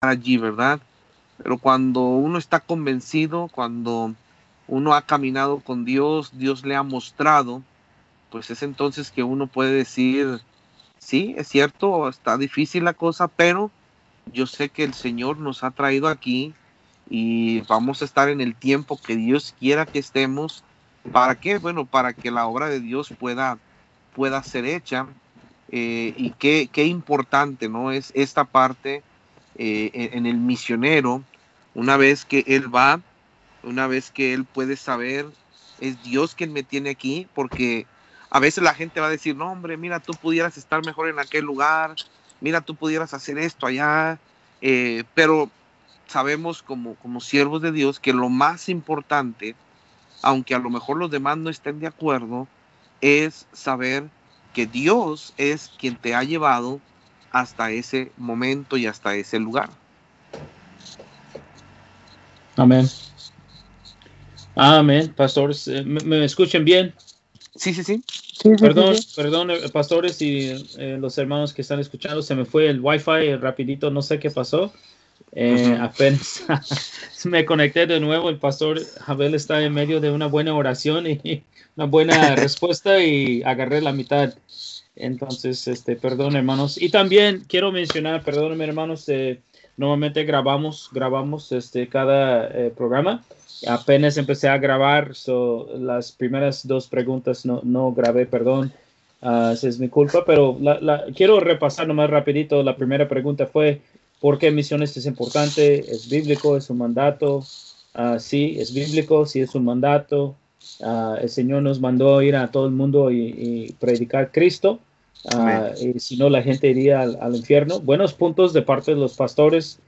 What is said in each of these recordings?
allí, ¿verdad? Pero cuando uno está convencido, cuando uno ha caminado con Dios, Dios le ha mostrado, pues es entonces que uno puede decir, sí, es cierto, está difícil la cosa, pero yo sé que el Señor nos ha traído aquí y vamos a estar en el tiempo que Dios quiera que estemos. ¿Para qué? Bueno, para que la obra de Dios pueda, pueda ser hecha. Eh, y qué, qué, importante, ¿no? Es esta parte eh, en el misionero, una vez que él va, una vez que él puede saber, es Dios quien me tiene aquí, porque a veces la gente va a decir, no, hombre, mira, tú pudieras estar mejor en aquel lugar, mira, tú pudieras hacer esto allá, eh, pero sabemos como, como siervos de Dios que lo más importante, aunque a lo mejor los demás no estén de acuerdo, es saber que Dios es quien te ha llevado hasta ese momento y hasta ese lugar. Amén. Amén, pastores. Eh, ¿Me, me escuchan bien? Sí, sí, sí. perdón, perdón, eh, pastores y eh, los hermanos que están escuchando, se me fue el wifi rapidito, no sé qué pasó. Eh, apenas me conecté de nuevo, el pastor Abel está en medio de una buena oración y una buena respuesta y agarré la mitad. Entonces, este, perdón hermanos. Y también quiero mencionar, perdónenme hermanos, eh, normalmente grabamos, grabamos este, cada programa apenas empecé a grabar, so, las primeras dos preguntas no, no grabé, perdón, uh, es mi culpa, pero la, quiero repasar nomás rapidito. La primera pregunta fue, ¿por qué misiones es importante? ¿Es bíblico? ¿Es un mandato? Uh, sí, es bíblico, sí es un mandato. Uh, el Señor nos mandó ir a todo el mundo y, predicar Cristo. Y si no, la gente iría al, al, infierno. Buenos puntos de parte de los pastores.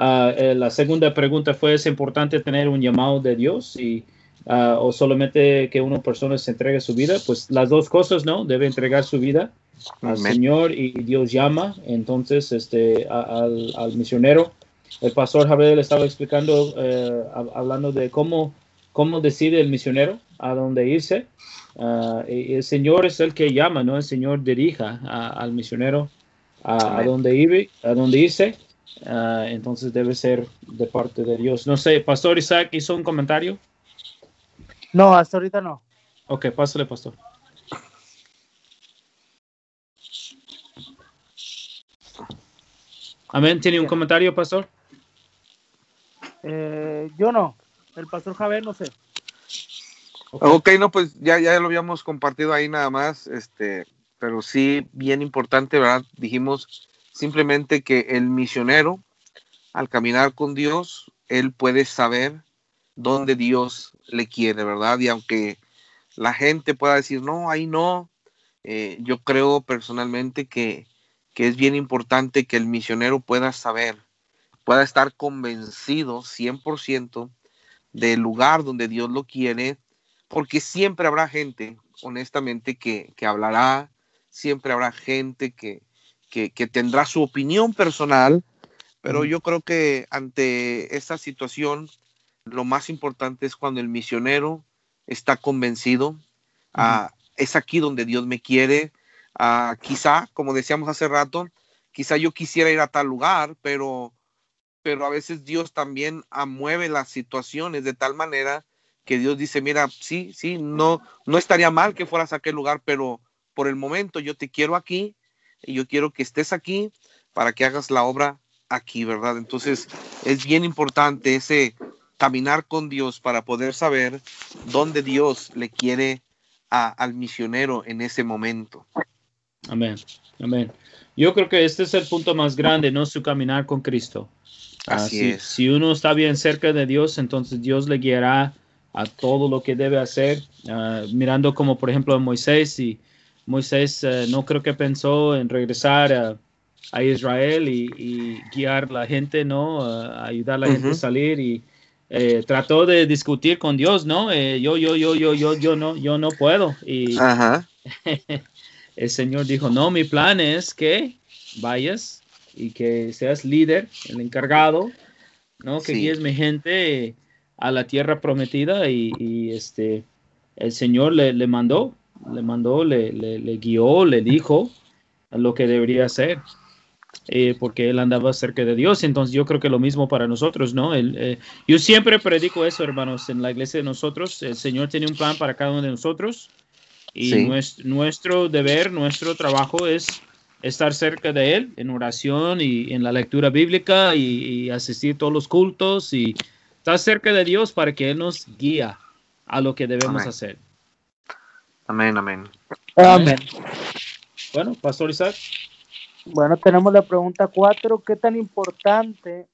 Ah, eh, la segunda pregunta fue, ¿es importante tener un llamado de Dios y, uh, o solamente que una persona se entregue su vida? Pues las dos cosas, ¿no? Debe entregar su vida al Señor y Dios llama entonces este, al, al, misionero. El pastor Javier le estaba explicando, eh, hablando de cómo, cómo decide el misionero a dónde irse. Uh, el Señor es el que llama, ¿no? El Señor dirija al misionero a, a, dónde ir, a dónde irse. Ah, entonces debe ser de parte de Dios. No sé, Pastor Isaac hizo un comentario. No, hasta ahorita no. Ok, pásale, Pastor. Amén. ¿Tiene un comentario, Pastor? Eh, yo no. El Pastor Javier no sé. Okay. ok, no, pues ya, ya lo habíamos compartido ahí nada más, este, pero sí, bien importante, ¿verdad? Dijimos Simplemente que el misionero, al caminar con Dios, él puede saber dónde Dios le quiere, ¿verdad? Y aunque la gente pueda decir, no, ahí no, eh, yo creo personalmente que, que es bien importante que el misionero pueda saber, pueda estar convencido 100% del lugar donde Dios lo quiere, porque siempre habrá gente, honestamente, que, que hablará, siempre habrá gente que, que, tendrá su opinión personal, pero yo creo que ante esta situación lo más importante es cuando el misionero está convencido, ah, es aquí donde Dios me quiere, ah, quizá, como decíamos hace rato, quizá yo quisiera ir a tal lugar, pero, pero a veces Dios también mueve las situaciones de tal manera que Dios dice, mira, sí, sí, no, no estaría mal que fueras a aquel lugar, pero por el momento yo te quiero aquí y yo quiero que estés aquí para que hagas la obra aquí, ¿verdad? Entonces es bien importante ese caminar con Dios para poder saber dónde Dios le quiere al misionero en ese momento. Amén, amén. Yo creo que este es el punto más grande, ¿no? Su caminar con Cristo. Ah, Así es. Si uno está bien cerca de Dios, entonces Dios le guiará a todo lo que debe hacer. Ah, mirando como por ejemplo a Moisés y Moisés eh, no creo que pensó en regresar a, Israel y, guiar la gente, ¿no? ayudar a la gente a salir y eh, trató de discutir con Dios, ¿no? Eh, yo, yo, yo, yo, yo, yo no, yo no puedo. Y el Señor dijo, no, mi plan es que vayas y que seas líder, el encargado, ¿no? Que guíes mi gente a la tierra prometida y, este, el Señor le, le mandó le mandó, le, le, guió, le dijo lo que debería hacer. eh, porque él andaba cerca de Dios. Entonces yo creo que lo mismo para nosotros, ¿no? El, yo siempre predico eso, hermanos, en la iglesia de nosotros. El Señor tiene un plan para cada uno de nosotros y nuestro, deber, nuestro trabajo es estar cerca de Él en oración y en la lectura bíblica y, asistir a todos los cultos y estar cerca de Dios para que Él nos guía a lo que debemos hacer. Amén, amén. Amén. Bueno, Pastor Isaac. Bueno, tenemos la pregunta cuatro. ¿Qué tan importante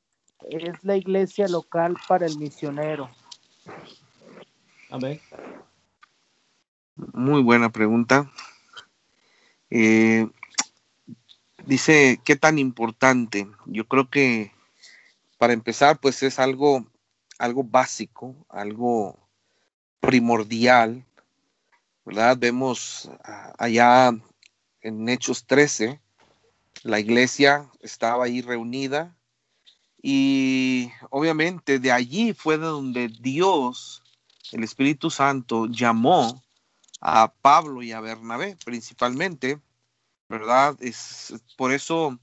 es la iglesia local para el misionero? Amén. Muy buena pregunta. Eh, dice, ¿qué tan importante? Yo creo que para empezar, pues es algo, algo básico, algo primordial, ¿verdad? Vemos ah, allá en Hechos 13, la iglesia estaba ahí reunida y obviamente de allí fue de donde Dios, el Espíritu Santo, llamó a Pablo y a Bernabé principalmente, ¿verdad? Es por eso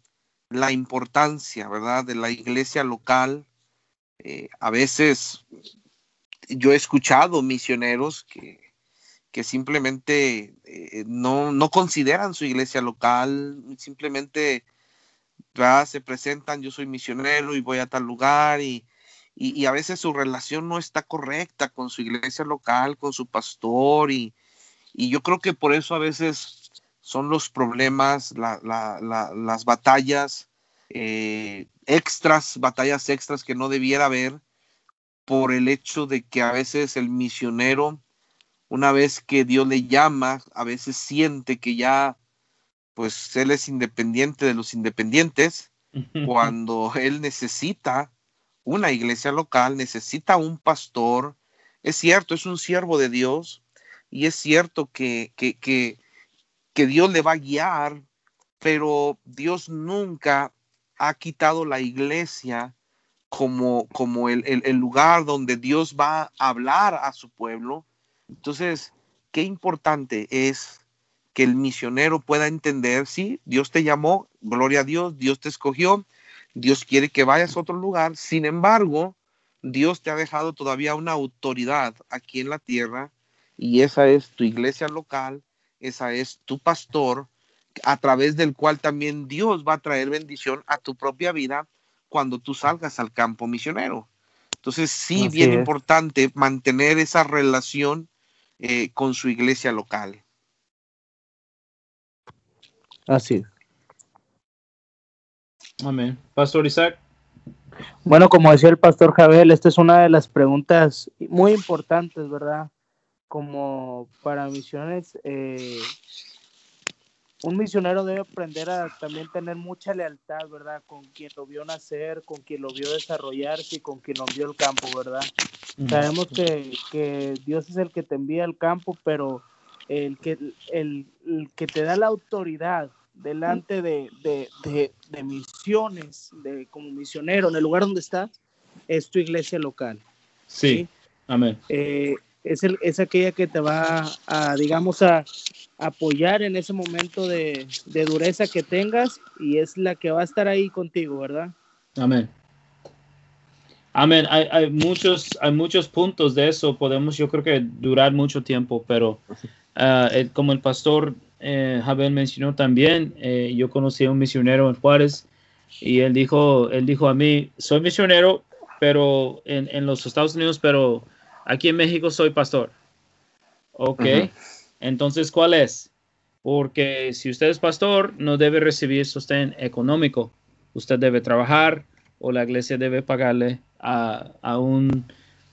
la importancia, ¿verdad? De la iglesia local. Eh, a veces yo he escuchado misioneros que, que simplemente eh, no, no, consideran su iglesia local, simplemente se presentan, yo soy misionero y voy a tal lugar y, y, y, a veces su relación no está correcta con su iglesia local, con su pastor y, y yo creo que por eso a veces son los problemas, las batallas eh, extras, batallas extras que no debiera haber por el hecho de que a veces el misionero, una vez que Dios le llama, a veces siente que ya, pues él es independiente de los independientes, cuando él necesita una iglesia local, necesita un pastor, es cierto, es un siervo de Dios, y es cierto que, que, que, Dios le va a guiar, pero Dios nunca ha quitado la iglesia como, como el, el, lugar donde Dios va a hablar a su pueblo. Entonces, qué importante es que el misionero pueda entender, sí, Dios te llamó, gloria a Dios, Dios te escogió, Dios quiere que vayas a otro lugar, sin embargo, Dios te ha dejado todavía una autoridad aquí en la tierra y esa es tu iglesia local, esa es tu pastor, a través del cual también Dios va a traer bendición a tu propia vida cuando tú salgas al campo misionero. Entonces, sí, bien importante mantener esa relación eh, con su iglesia local. Así Amén. Pastor Isaac. Bueno, como decía el pastor Javier, esta es una de las preguntas muy importantes, ¿verdad? como para misiones, eh, un misionero debe aprender a también tener mucha lealtad, ¿verdad? Con quien lo vio nacer, con quien lo vio desarrollarse y con quien lo vio el campo, ¿verdad? Sabemos que, Dios es el que te envía al campo, pero el que, el, que te da la autoridad delante de, misiones, de, como misionero, en el lugar donde estás, es tu iglesia local. Sí, amén. Eh, es, el, es aquella que te va a, digamos, a, apoyar en ese momento de, dureza que tengas y es la que va a estar ahí contigo, ¿verdad? Amén. Amén. Hay, hay, muchos, hay muchos puntos de eso. Podemos, yo creo que durar mucho tiempo, pero ah, como el pastor eh, Javier mencionó también, eh, yo conocí a un misionero en Juárez y él dijo, él dijo a mí, soy misionero, pero en, en los Estados Unidos, pero Aquí en México soy pastor. Ok. Entonces, ¿cuál es? Porque si usted es pastor, no debe recibir sostén económico. Usted debe trabajar o la iglesia debe pagarle a, un,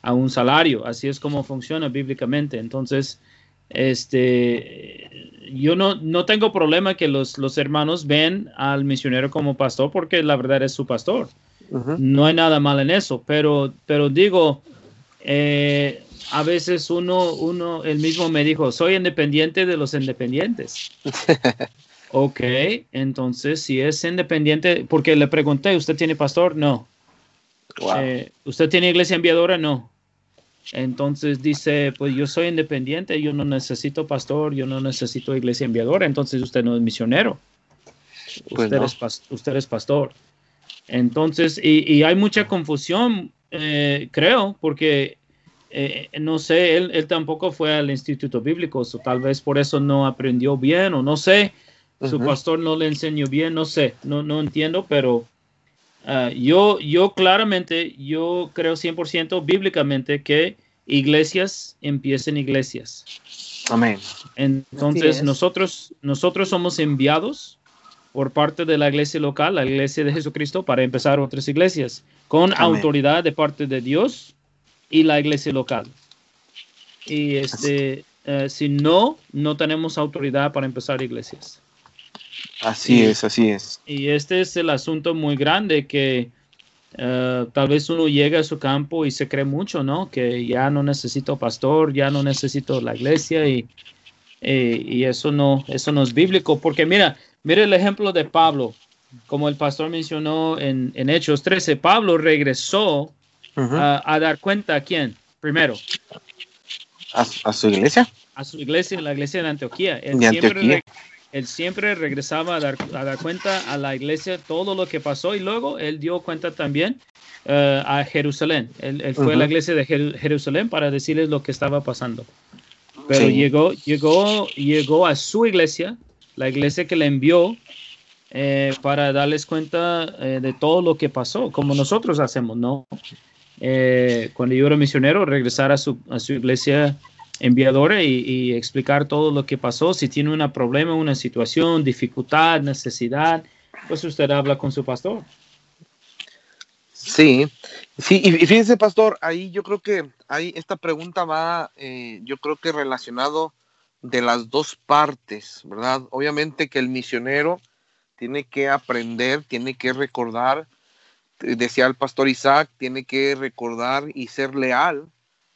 a un salario. Así es como funciona bíblicamente. Entonces, este, yo no, no tengo problema que los, los, hermanos ven al misionero como pastor porque la verdad es su pastor. No hay nada mal en eso, pero, pero digo, eh, a veces uno, uno, el mismo me dijo, soy independiente de los independientes. ok, entonces si es independiente, porque le pregunté, ¿usted tiene pastor? No. Eh, ¿Usted tiene iglesia enviadora? No. Entonces dice, pues yo soy independiente, yo no necesito pastor, yo no necesito iglesia enviadora, entonces usted no es misionero. Pues usted, es pastor. Entonces, y, hay mucha confusión, eh, creo, porque eh, no sé, él, tampoco fue al instituto bíblico, o tal vez por eso no aprendió bien, o no sé, su pastor no le enseñó bien, no sé, no, no entiendo, pero ah, yo, yo claramente, yo creo 100% bíblicamente que iglesias empiecen iglesias. Amén. Entonces nosotros, nosotros somos enviados por parte de la iglesia local, la iglesia de Jesucristo, para empezar otras iglesias, con autoridad de parte de Dios y la iglesia local. Y este, eh, si no, no tenemos autoridad para empezar iglesias. Así es, así es. Y este es el asunto muy grande que eh, tal vez uno llega a su campo y se cree mucho, ¿no? Que ya no necesito pastor, ya no necesito la iglesia y, y, eso, no, eso no es bíblico. Porque mira, mira el ejemplo de Pablo, como el pastor mencionó en, en Hechos 13, Pablo regresó a, dar cuenta a quién, primero. ¿A, su iglesia? A su iglesia, la iglesia de Antioquía. Él, Siempre, él siempre regresaba a dar, a dar, cuenta a la iglesia todo lo que pasó y luego él dio cuenta también eh, a Jerusalén. Él, fue a la iglesia de Jerusalén para decirles lo que estaba pasando. Pero llegó, llegó, llegó a su iglesia, la iglesia que le envió eh, para darles cuenta eh, de todo lo que pasó, como nosotros hacemos, ¿no? Eh, cuando yo era misionero, regresar a su, a su iglesia enviadora y, explicar todo lo que pasó. Si tiene un problema, una situación, dificultad, necesidad, pues usted habla con su pastor. Sí, sí, y fíjense, pastor, ahí yo creo que ahí esta pregunta va, eh, yo creo que relacionado de las dos partes, ¿verdad? Obviamente que el misionero tiene que aprender, tiene que recordar decía el pastor Isaac, tiene que recordar y ser leal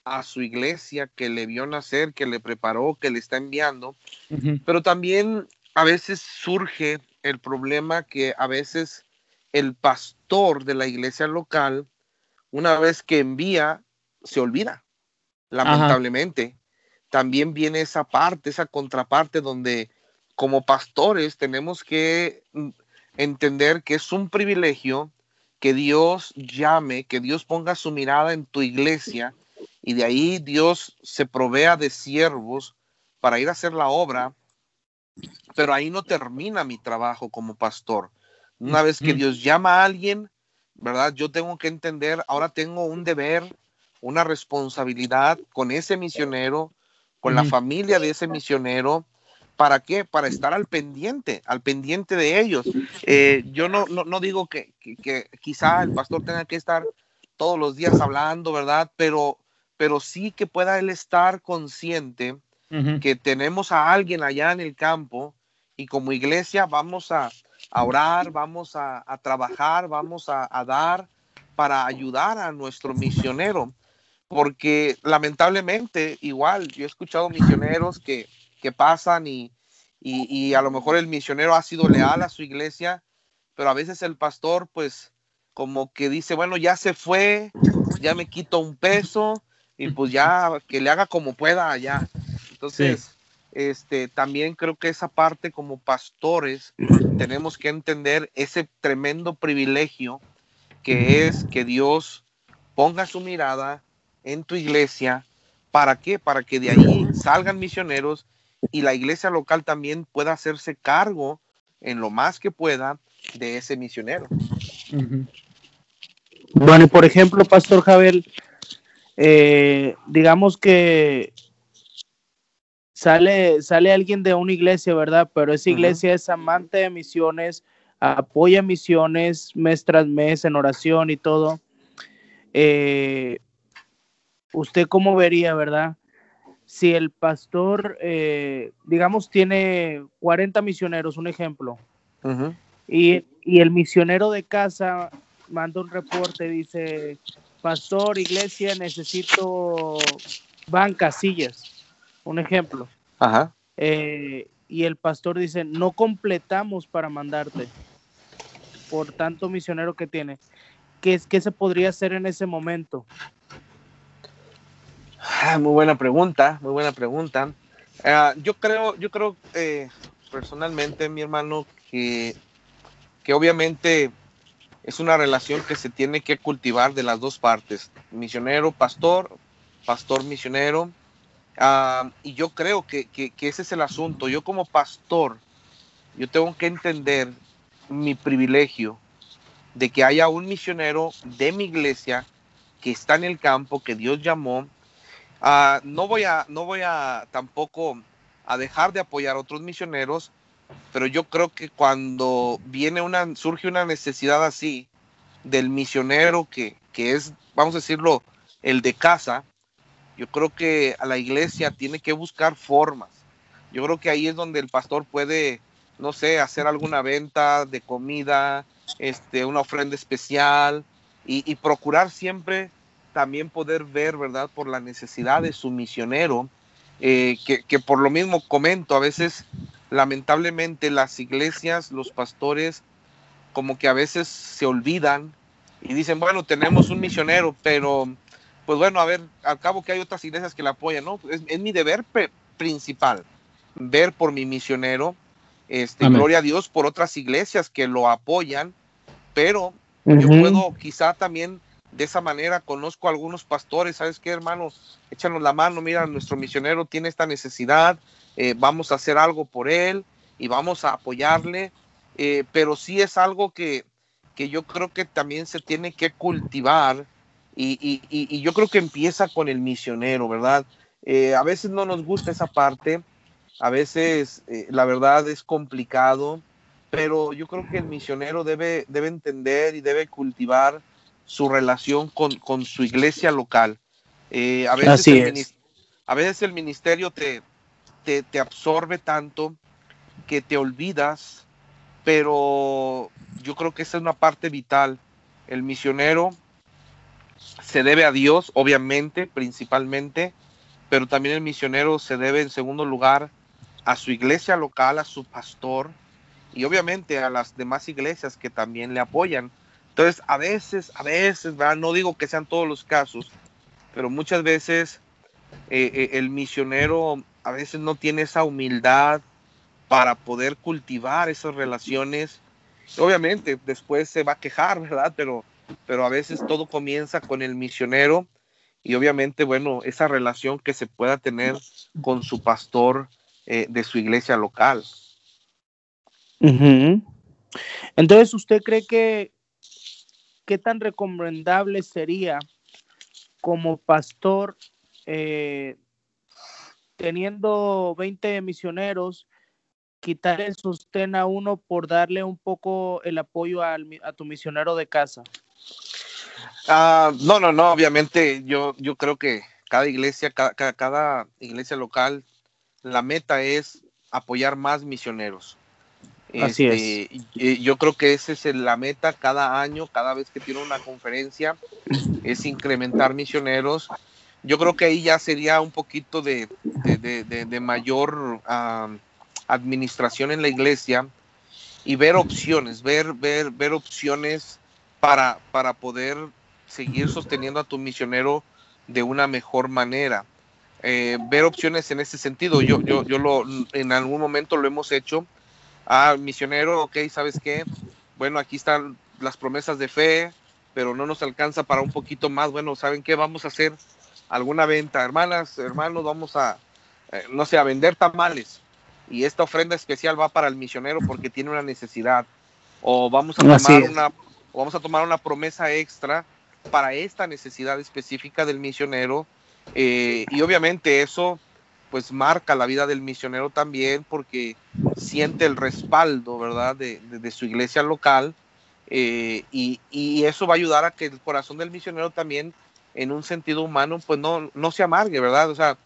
a su iglesia que le vio nacer, que le preparó, que le está enviando. Pero también a veces surge el problema que a veces el pastor de la iglesia local, una vez que envía, se olvida, lamentablemente. También viene esa parte, esa contraparte donde como pastores tenemos que entender que es un privilegio que Dios llame, que Dios ponga su mirada en tu iglesia y de ahí Dios se provea de siervos para ir a hacer la obra, pero ahí no termina mi trabajo como pastor. Una vez que Dios llama a alguien, ¿verdad? Yo tengo que entender, ahora tengo un deber, una responsabilidad con ese misionero, con la familia de ese misionero, ¿Para qué? Para estar al pendiente, al pendiente de ellos. Eh, yo no, no, digo que, quizá el pastor tenga que estar todos los días hablando, ¿verdad? Pero, pero sí que pueda él estar consciente que tenemos a alguien allá en el campo y como iglesia vamos a, orar, vamos a, trabajar, vamos a, dar para ayudar a nuestro misionero. Porque lamentablemente, igual, yo he escuchado misioneros que, que pasan y, y, a lo mejor el misionero ha sido leal a su iglesia, pero a veces el pastor pues como que dice, bueno, ya se fue, ya me quito un peso y pues ya que le haga como pueda allá. Entonces, este, también creo que esa parte como pastores tenemos que entender ese tremendo privilegio que es que Dios ponga su mirada en tu iglesia. ¿Para qué? Para que de ahí salgan misioneros y la iglesia local también pueda hacerse cargo en lo más que pueda de ese misionero. Bueno, y por ejemplo, Pastor Javel, eh, digamos que sale, sale alguien de una iglesia, ¿verdad? Pero esa iglesia es amante de misiones, apoya misiones mes tras mes en oración y todo. Eh, ¿Usted cómo vería, verdad? si el pastor, eh, digamos, tiene 40 misioneros, un ejemplo, y, el misionero de casa manda un reporte, dice, pastor, iglesia, necesito bancas, sillas, un ejemplo. Eh, y el pastor dice, no completamos para mandarte, por tanto misionero que tiene. ¿Qué, qué se podría hacer en ese momento? Ah, muy buena pregunta, muy buena pregunta. Ah, yo creo, yo creo eh, personalmente, mi hermano, que que obviamente es una relación que se tiene que cultivar de las dos partes, misionero, pastor, pastor, misionero. Ah, y yo creo que, que, ese es el asunto. Yo como pastor, yo tengo que entender mi privilegio de que haya un misionero de mi iglesia que está en el campo, que Dios llamó. Ah, no voy a, no voy a tampoco a dejar de apoyar a otros misioneros, pero yo creo que cuando viene una, surge una necesidad así del misionero que, que es, vamos a decirlo, el de casa, yo creo que a la iglesia tiene que buscar formas. Yo creo que ahí es donde el pastor puede, no sé, hacer alguna venta de comida, este, una ofrenda especial y, procurar siempre también poder ver, ¿verdad?, por la necesidad de su misionero, eh, que, que por lo mismo comento, a veces lamentablemente las iglesias, los pastores, como que a veces se olvidan y dicen, bueno, tenemos un misionero, pero pues bueno, a ver, al cabo que hay otras iglesias que la apoyan, ¿no? Es, mi deber principal, ver por mi misionero, este, gloria a Dios por otras iglesias que lo apoyan, pero yo puedo quizá también de esa manera conozco a algunos pastores, ¿sabes qué, hermano? Échanos la mano, mira, nuestro misionero tiene esta necesidad, eh, vamos a hacer algo por él y vamos a apoyarle, eh, pero sí es algo que, que, yo creo que también se tiene que cultivar y, y, y yo creo que empieza con el misionero, ¿verdad? Eh, a veces no nos gusta esa parte, a veces la verdad es complicado, pero yo creo que el misionero debe, debe entender y debe cultivar su relación con, con su iglesia local. a, veces el, a veces el ministerio te, te, absorbe tanto que te olvidas, pero yo creo que esa es una parte vital. El misionero se debe a Dios, obviamente, principalmente, pero también el misionero se debe en segundo lugar a su iglesia local, a su pastor y obviamente a las demás iglesias que también le apoyan. Entonces, a veces, a veces, no digo que sean todos los casos, pero muchas veces eh, eh, el misionero a veces no tiene esa humildad para poder cultivar esas relaciones. Obviamente después se va a quejar, ¿verdad? Pero, pero a veces todo comienza con el misionero y obviamente, bueno, esa relación que se pueda tener con su pastor eh, de su iglesia local. Entonces, ¿usted cree que qué tan recomendable sería como pastor eh, teniendo 20 misioneros, quitar el sostén a uno por darle un poco el apoyo a tu misionero de casa? Ah, no, no, no, obviamente yo, yo creo que cada iglesia, cada, cada, iglesia local, la meta es apoyar más misioneros. Así es. Este, yo creo que esa es la meta cada año, cada vez que tiene una conferencia, es incrementar misioneros yo creo que ahí ya sería un poquito de, mayor administración en la iglesia y ver opciones, ver, ver, ver opciones para, para poder seguir sosteniendo a tu misionero de una mejor manera. Eh, ver opciones en ese sentido. Yo, yo, yo lo, en algún momento lo hemos hecho. Ah, misionero, ok, ¿sabes qué? Bueno, aquí están las promesas de fe, pero no nos alcanza para un poquito más. Bueno, ¿saben qué vamos a hacer? alguna venta, hermanas, hermanos, vamos a, eh, no sé, a vender tamales y esta ofrenda especial va para el misionero porque tiene una necesidad o vamos a tomar una vamos a tomar una promesa extra para esta necesidad específica del misionero eh, y obviamente eso pues marca la vida del misionero también porque siente el respaldo, ¿verdad?, de, su iglesia local eh, y, y, eso va a ayudar a que el corazón del misionero también en un sentido humano, pues no, no se amargue, ¿verdad? O sea,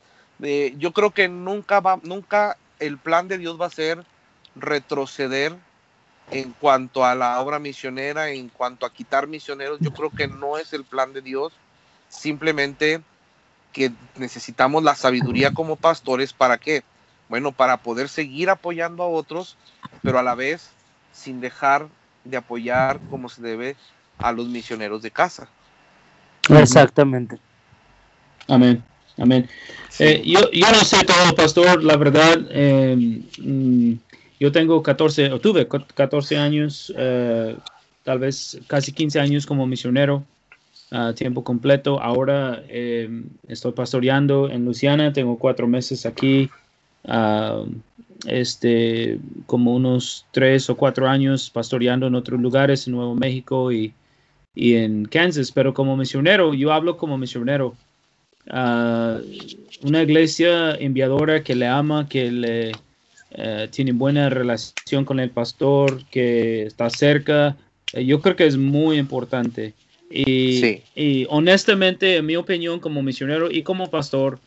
yo creo que nunca va, nunca el plan de Dios va a ser retroceder en cuanto a la obra misionera, en cuanto a quitar misioneros, yo creo que no es el plan de Dios, simplemente que necesitamos la sabiduría como pastores para qué? Bueno, para poder seguir apoyando a otros, pero a la vez sin dejar de apoyar como se debe a los misioneros de casa. Exactamente. Amén. Amén. Eh, yo, yo, no sé todo, pastor, la verdad. Em, mm, yo tengo 14, o tuve 14 años, eh, tal vez casi 15 años como misionero a tiempo completo. Ahora eh, estoy pastoreando en Luciana, tengo cuatro meses aquí, uh, este, como unos tres o cuatro años pastoreando en otros lugares, en Nuevo México y, y en Kansas, pero como misionero, yo hablo como misionero. Uh, una iglesia enviadora que le ama, que le eh, tiene buena relación con el pastor, que está cerca. Eh, yo creo que es muy importante. Y, y, honestamente, en mi opinión, como misionero y como pastor,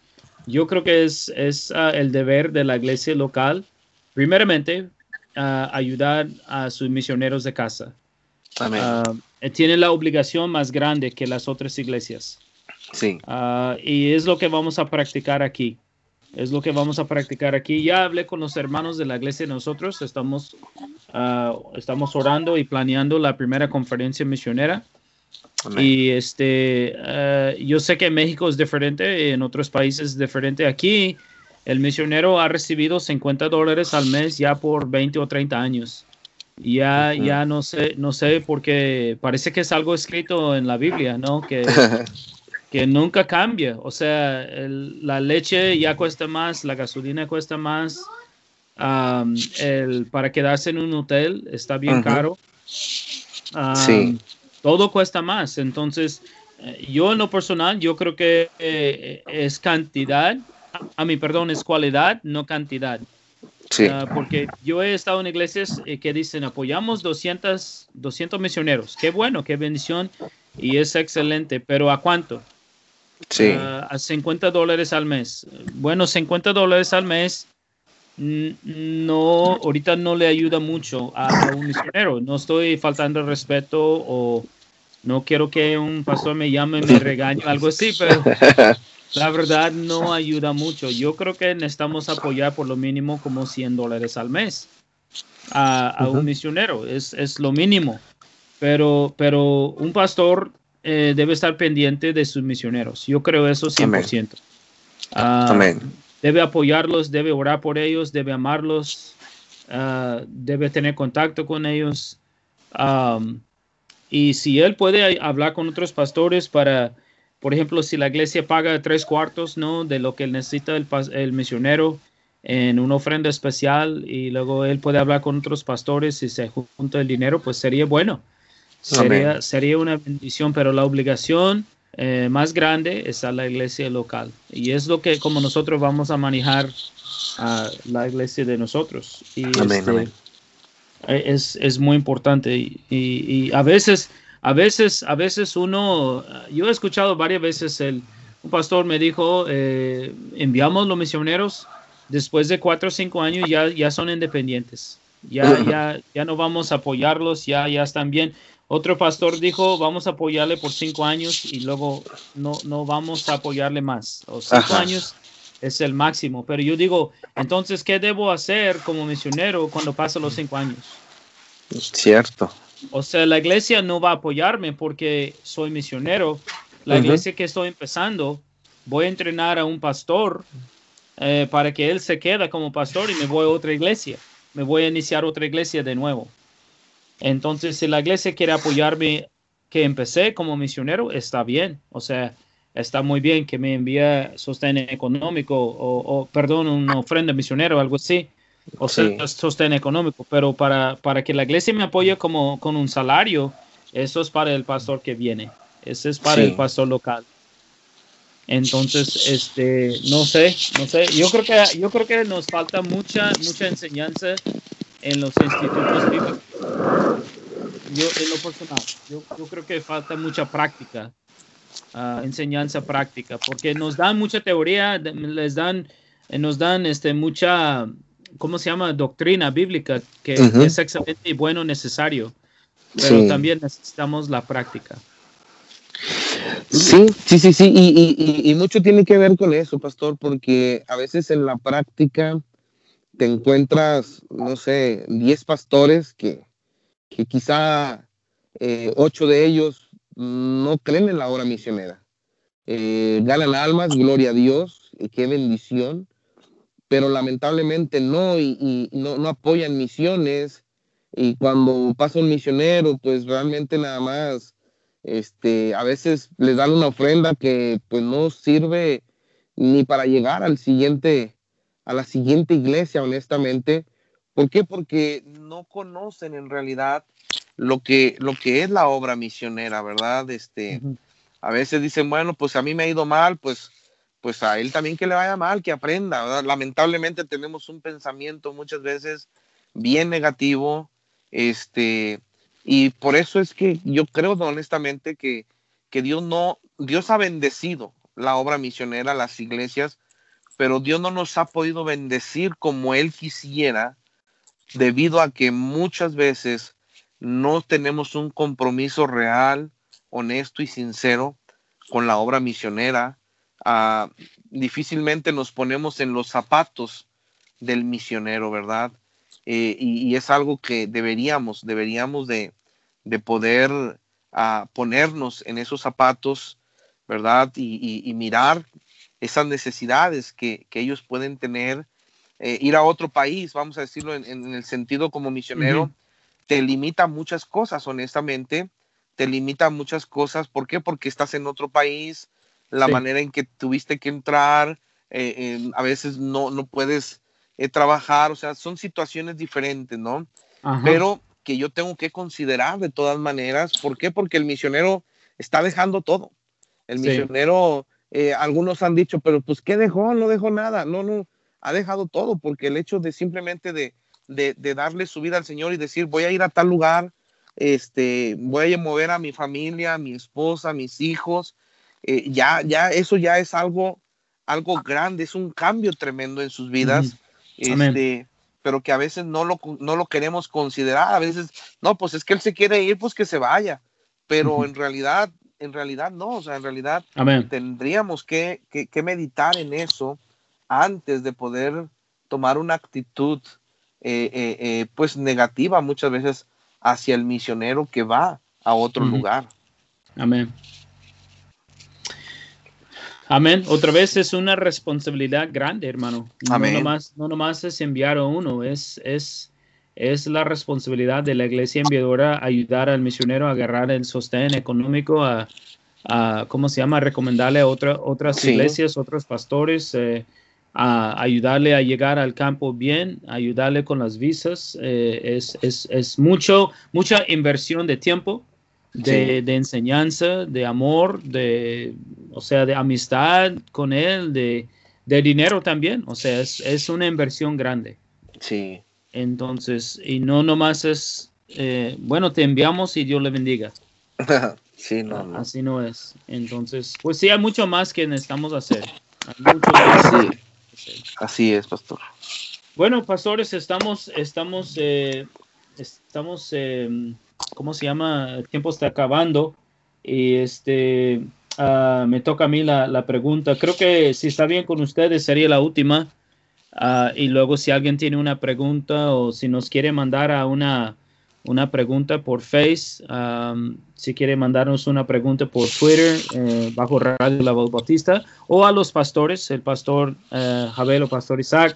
yo creo que es, es uh, el deber de la iglesia local, primeramente, uh, ayudar a sus misioneros de casa. Uh, tiene la obligación más grande que las otras iglesias. Sí. y es lo que vamos a practicar aquí. Es lo que vamos a practicar aquí. Ya hablé con los hermanos de la iglesia nosotros. Estamos, estamos orando y planeando la primera conferencia misionera. Y este, uh, yo sé que México es diferente, en otros países es diferente. Aquí el misionero ha recibido 50 dólares al mes ya por 20 o 30 años. Ya, ya no sé, no sé, porque parece que es algo escrito en la Biblia, ¿no? Que que nunca cambia. O sea, la leche ya cuesta más, la gasolina cuesta más. el, para quedarse en un hotel está bien caro. sí. Todo cuesta más. Entonces, eh, yo en lo personal, yo creo que eh, es cantidad, a, mí, perdón, es cualidad, no cantidad. Sí. Ah, porque yo he estado en iglesias eh, que dicen apoyamos 200, 200 misioneros. Qué bueno, qué bendición y es excelente, pero ¿a cuánto? Sí. a 50 dólares al mes. Bueno, 50 dólares al mes no, ahorita no le ayuda mucho a, un misionero. No estoy faltando respeto o no quiero que un pastor me llame, me regañe algo así, pero la verdad no ayuda mucho. Yo creo que necesitamos apoyar por lo mínimo como 100 dólares al mes a, un misionero. Es, es, lo mínimo. Pero, pero un pastor eh, debe estar pendiente de sus misioneros. Yo creo eso 100%. Ah, Amén. Debe apoyarlos, debe orar por ellos, debe amarlos, ah, debe tener contacto con ellos. y si él puede hablar con otros pastores para, por ejemplo, si la iglesia paga tres cuartos ¿no? de lo que necesita el, el misionero en una ofrenda especial y luego él puede hablar con otros pastores y se junta el dinero, pues sería bueno. Sería, sería una bendición, pero la obligación eh, más grande es a la iglesia local. Y es lo que como nosotros vamos a manejar a la iglesia de nosotros. Y este, eh, Es, es, muy importante. Y, y, a veces, a veces, a veces uno, yo he escuchado varias veces el, un pastor me dijo, eh, enviamos los misioneros, después de cuatro o cinco años ya, ya son independientes. Ya, ya, ya no vamos a apoyarlos, ya, ya están bien. Otro pastor dijo, vamos a apoyarle por cinco años y luego no, no vamos a apoyarle más. O cinco años es el máximo. Pero yo digo, entonces, ¿qué debo hacer como misionero cuando pasen los cinco años? Cierto. O sea, la iglesia no va a apoyarme porque soy misionero. La iglesia que estoy empezando, voy a entrenar a un pastor eh, para que él se quede como pastor y me voy a otra iglesia. Me voy a iniciar otra iglesia de nuevo. Entonces, si la iglesia quiere apoyarme, que empecé como misionero, está bien. O sea, está muy bien que me envíe sostén económico o, perdón, una ofrenda misionero o algo así. O sea, sostén económico. Pero para, para que la iglesia me apoye como con un salario, eso es para el pastor que viene. Ese es para el pastor local. Entonces, este, no sé, no sé. Yo creo que, yo creo que nos falta mucha, mucha enseñanza en los institutos bíblicos. Yo, en lo personal, yo, yo creo que falta mucha práctica, uh, enseñanza práctica, porque nos dan mucha teoría, les dan, eh, nos dan este, mucha, ¿cómo se llama? Doctrina bíblica, que es excelente y bueno, necesario, pero también necesitamos la práctica. Sí, sí, sí, sí, y, y, y, mucho tiene que ver con eso, pastor, porque a veces en la práctica te encuentras, no sé, 10 pastores que, que quizá eh, de ellos no creen en la obra misionera. Eh, ganan almas, gloria a Dios, y qué bendición. pero lamentablemente no, y, no, no, apoyan misiones. Y cuando pasa un misionero, pues realmente nada más, este, a veces les dan una ofrenda que pues no sirve ni para llegar al siguiente, a la siguiente iglesia, honestamente. ¿Por qué? Porque no conocen en realidad lo que, lo que es la obra misionera, ¿verdad? Este, A veces dicen, bueno, pues a mí me ha ido mal, pues, pues a él también que le vaya mal, que aprenda, ¿verdad? Lamentablemente tenemos un pensamiento muchas veces bien negativo, este, y por eso es que yo creo honestamente que, que Dios no, Dios ha bendecido la obra misionera, las iglesias, pero Dios no nos ha podido bendecir como Él quisiera, debido a que muchas veces no tenemos un compromiso real, honesto y sincero con la obra misionera. Ah, difícilmente nos ponemos en los zapatos del misionero, ¿verdad? Eh, y, es algo que deberíamos, deberíamos de, poder ah, ponernos en esos zapatos, ¿verdad? Y, mirar esas necesidades que, ellos pueden tener. Eh, ir a otro país, vamos a decirlo en, el sentido como misionero, te limita muchas cosas, honestamente, te limita muchas cosas. ¿Por qué? Porque estás en otro país, la manera en que tuviste que entrar, eh, a veces no, no puedes eh, trabajar, o sea, son situaciones diferentes, ¿no? Pero que yo tengo que considerar de todas maneras. ¿Por qué? Porque el misionero está dejando todo. El misionero, eh, algunos han dicho, pero pues, ¿qué dejó? No dejó nada. No, no, ha dejado todo, porque el hecho de simplemente de, de, darle su vida al Señor y decir, voy a ir a tal lugar, este, voy a mover a mi familia, a mi esposa, a mis hijos, eh, ya, ya, eso ya es algo, algo grande, es un cambio tremendo en sus vidas, este, pero que a veces no lo, no lo queremos considerar, a veces, no, pues es que él se quiere ir, pues que se vaya, pero en realidad, en realidad no, o sea, en realidad tendríamos que, que, que meditar en eso antes de poder tomar una actitud eh, eh, eh, pues negativa muchas veces hacia el misionero que va a otro lugar. Amén. Amén. Otra vez es una responsabilidad grande, hermano. No nomás, no nomás es enviar a uno, es, es, es la responsabilidad de la iglesia enviadora ayudar al misionero a agarrar el sostén económico, a, a ¿cómo se llama? recomendarle a otra, otras iglesias, otros pastores, eh, a ayudarle a llegar al campo bien, ayudarle con las visas. Eh, es, es, es, mucho, mucha inversión de tiempo, de, de, enseñanza, de amor, de, o sea, de amistad con él, de, de dinero también. O sea, es, es, una inversión grande. Sí. Entonces, y no nomás es, eh, bueno, te enviamos y Dios le bendiga. sí, no, no, Así no es. Entonces, pues sí, hay mucho más que necesitamos hacer. Hay mucho más. Sí Así es, pastor. Bueno, pastores, estamos, estamos, eh, estamos, em, ¿cómo se llama? El tiempo está acabando y este, ah, me toca a mí la, pregunta. Creo que si está bien con ustedes sería la última. Ah, y luego si alguien tiene una pregunta o si nos quiere mandar a una, una pregunta por Face, si quiere mandarnos una pregunta por Twitter, eh, bajo Radio La Voz Bautista, o a los pastores, el pastor eh, Javel o pastor Isaac,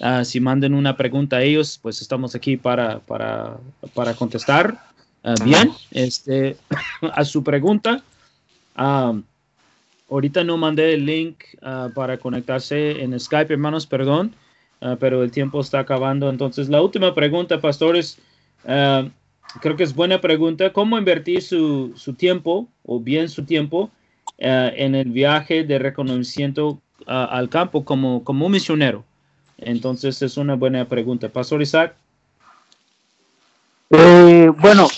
ah, si manden una pregunta a ellos, pues estamos aquí para, para, para contestar. Ah, bien, este, a su pregunta. Ahorita no mandé el link ah, para conectarse en Skype, hermanos, perdón, pero el tiempo está acabando. Entonces, la última pregunta, pastores. Ah, creo que es buena pregunta. ¿Cómo invertir su, tiempo o bien su tiempo ah, en el viaje de reconocimiento ah, al campo como, como un misionero? Entonces es una buena pregunta. Pastor Isaac. Eh, bueno,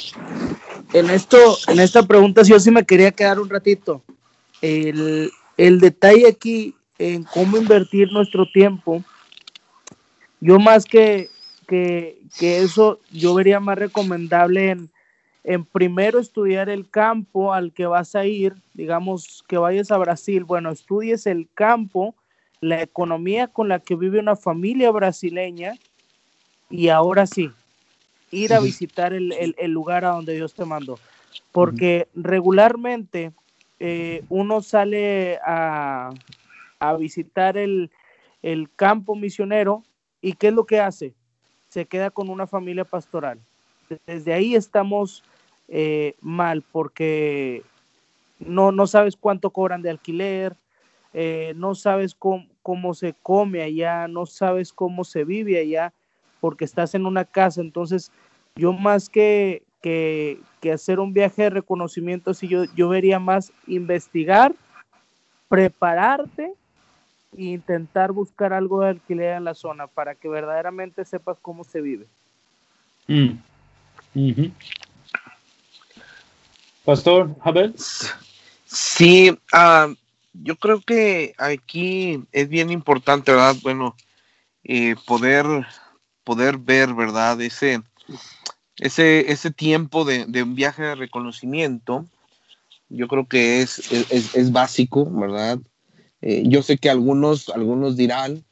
en esto, en esta pregunta yo sí me quería quedar un ratito. El, el detalle aquí en cómo invertir nuestro tiempo, yo más que que, eso yo vería más recomendable en, en primero estudiar el campo al que vas a ir, digamos que vayas a Brasil, bueno, estudies el campo, la economía con la que vive una familia brasileña y ahora sí, ir a visitar el, lugar a donde Dios te mandó. Porque regularmente eh, uno sale a, a visitar el, el campo misionero y ¿qué es lo que hace? Se queda con una familia pastoral. Desde ahí estamos eh, mal porque no, no sabes cuánto cobran de alquiler, eh, no sabes cómo, cómo, se come allá, no sabes cómo se vive allá, porque estás en una casa. Entonces, yo más que, que, hacer un viaje de reconocimiento, si yo, yo vería más investigar, prepararte e intentar buscar algo de alquiler en la zona para que verdaderamente sepas cómo se vive. Mm. Pastor Abel. Sí, ah, yo creo que aquí es bien importante, ¿verdad? Bueno, eh, poder, poder ver, ¿verdad? Ese, ese, ese tiempo de, un viaje de reconocimiento, yo creo que es, es, básico, ¿verdad? Eh, yo sé que algunos, algunos dirán,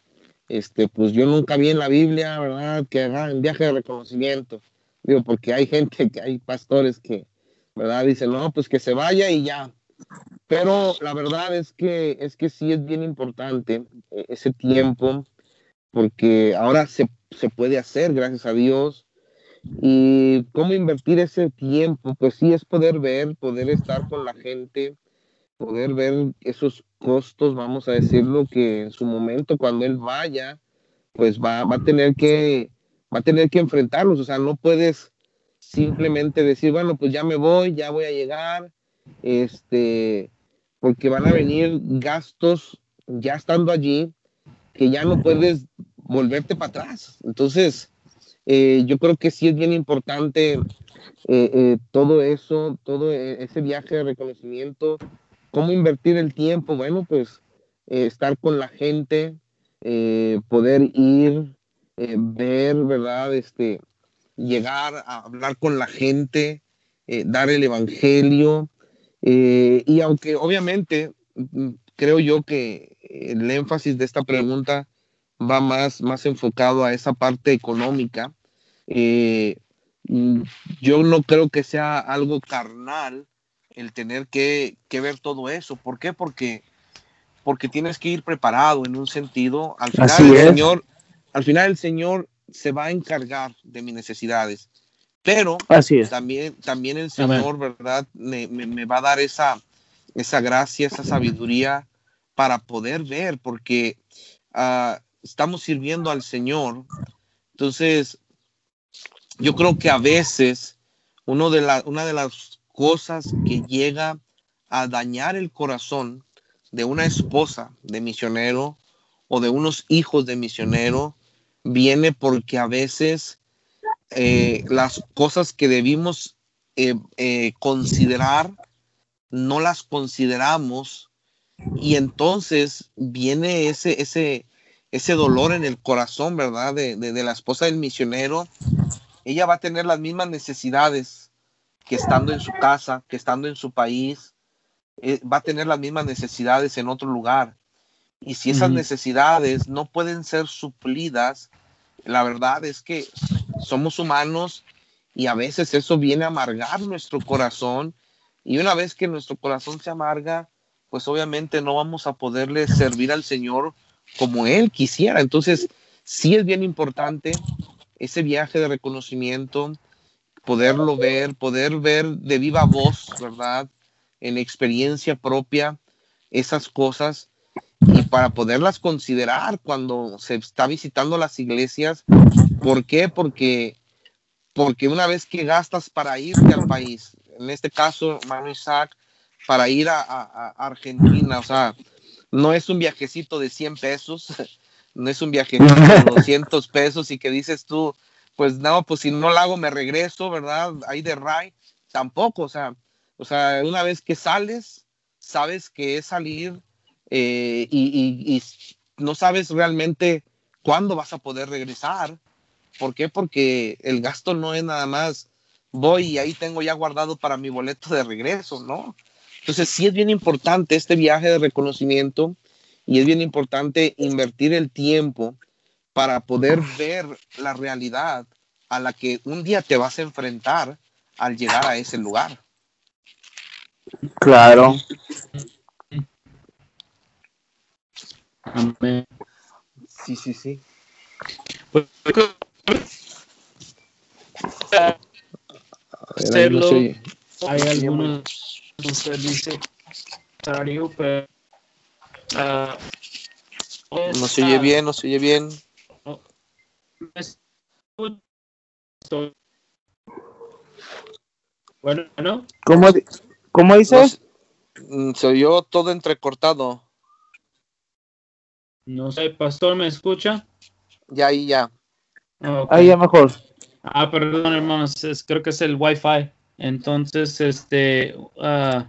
este, pues yo nunca vi en la Biblia, ¿verdad? Que hagan viaje de reconocimiento. Digo, porque hay gente, que hay pastores que, ¿verdad? Dicen, no, pues que se vaya y ya. Pero la verdad es que, es que sí es bien importante eh, ese tiempo, porque ahora se, se puede hacer, gracias a Dios. Y cómo invertir ese tiempo, pues sí es poder ver, poder estar con la gente, poder ver esos costos, vamos a decirlo, que en su momento cuando él vaya, pues va, va a tener que, va a tener que enfrentarlos. O sea, no puedes simplemente decir, bueno, pues ya me voy, ya voy a llegar, este, porque van a venir gastos ya estando allí que ya no puedes volverte para atrás. Entonces, eh, yo creo que sí es bien importante eh, eh, todo eso, todo ese viaje de reconocimiento, cómo invertir el tiempo, bueno, pues estar con la gente, poder ir, ver, ¿verdad? Este, llegar a hablar con la gente, dar el evangelio, y aunque obviamente mm, creo yo que el énfasis de esta pregunta va más, más enfocado a esa parte económica, eh, mm, yo no creo que sea algo carnal el tener que, que, ver todo eso. ¿Por qué? Porque, porque tienes que ir preparado en un sentido. Al final, el Señor, al final el Señor se va a encargar de mis necesidades. Pero También, también el Señor, ¿verdad? Me, va a dar esa, esa gracia, esa sabiduría para poder ver, porque ah, estamos sirviendo al Señor. Entonces, yo creo que a veces uno de la, una de las cosas que llega a dañar el corazón de una esposa de misionero o de unos hijos de misionero viene porque a veces eh, las cosas que debimos eh, eh, considerar, no las consideramos y entonces viene ese, ese, ese dolor en el corazón, ¿verdad? De, de, la esposa del misionero. Ella va a tener las mismas necesidades que estando en su casa, que estando en su país, va a tener las mismas necesidades en otro lugar. Y si esas necesidades no pueden ser suplidas, la verdad es que somos humanos y a veces eso viene a amargar nuestro corazón y una vez que nuestro corazón se amarga, pues obviamente no vamos a poderle servir al Señor como Él quisiera. Entonces, sí es bien importante ese viaje de reconocimiento, poderlo ver, poder ver de viva voz, ¿verdad? En experiencia propia esas cosas y para poderlas considerar cuando se está visitando las iglesias. ¿Por qué? Porque, porque una vez que gastas para irte al país, en este caso, hermano Isaac, para ir a, Argentina, o sea, no es un viajecito de 100 pesos, no es un viajecito de 200 pesos y que dices tú, pues no, pues si no lo hago me regreso, ¿verdad? Ahí de Ray, tampoco, o sea, o sea, una vez que sales, sabes que es salir eh, y, no sabes realmente cuándo vas a poder regresar. ¿Por qué? Porque el gasto no es nada más voy y ahí tengo ya guardado para mi boleto de regreso, ¿no? Entonces sí es bien importante este viaje de reconocimiento y es bien importante invertir el tiempo para poder ver la realidad a la que un día te vas a enfrentar al llegar a ese lugar. Claro. Sí, sí, sí. Pues, hacerlo, hay algunos usted dice pero uh, no se oye bien, no se oye bien. Bueno, ¿no? ¿Cómo, cómo dices? Mm, se oyó todo entrecortado. No sé, pastor, ¿me escucha? Ya, ahí ya. Ahí ya mejor. Ah, perdón, hermanos, creo que es el Wi-Fi. Entonces, este, uh,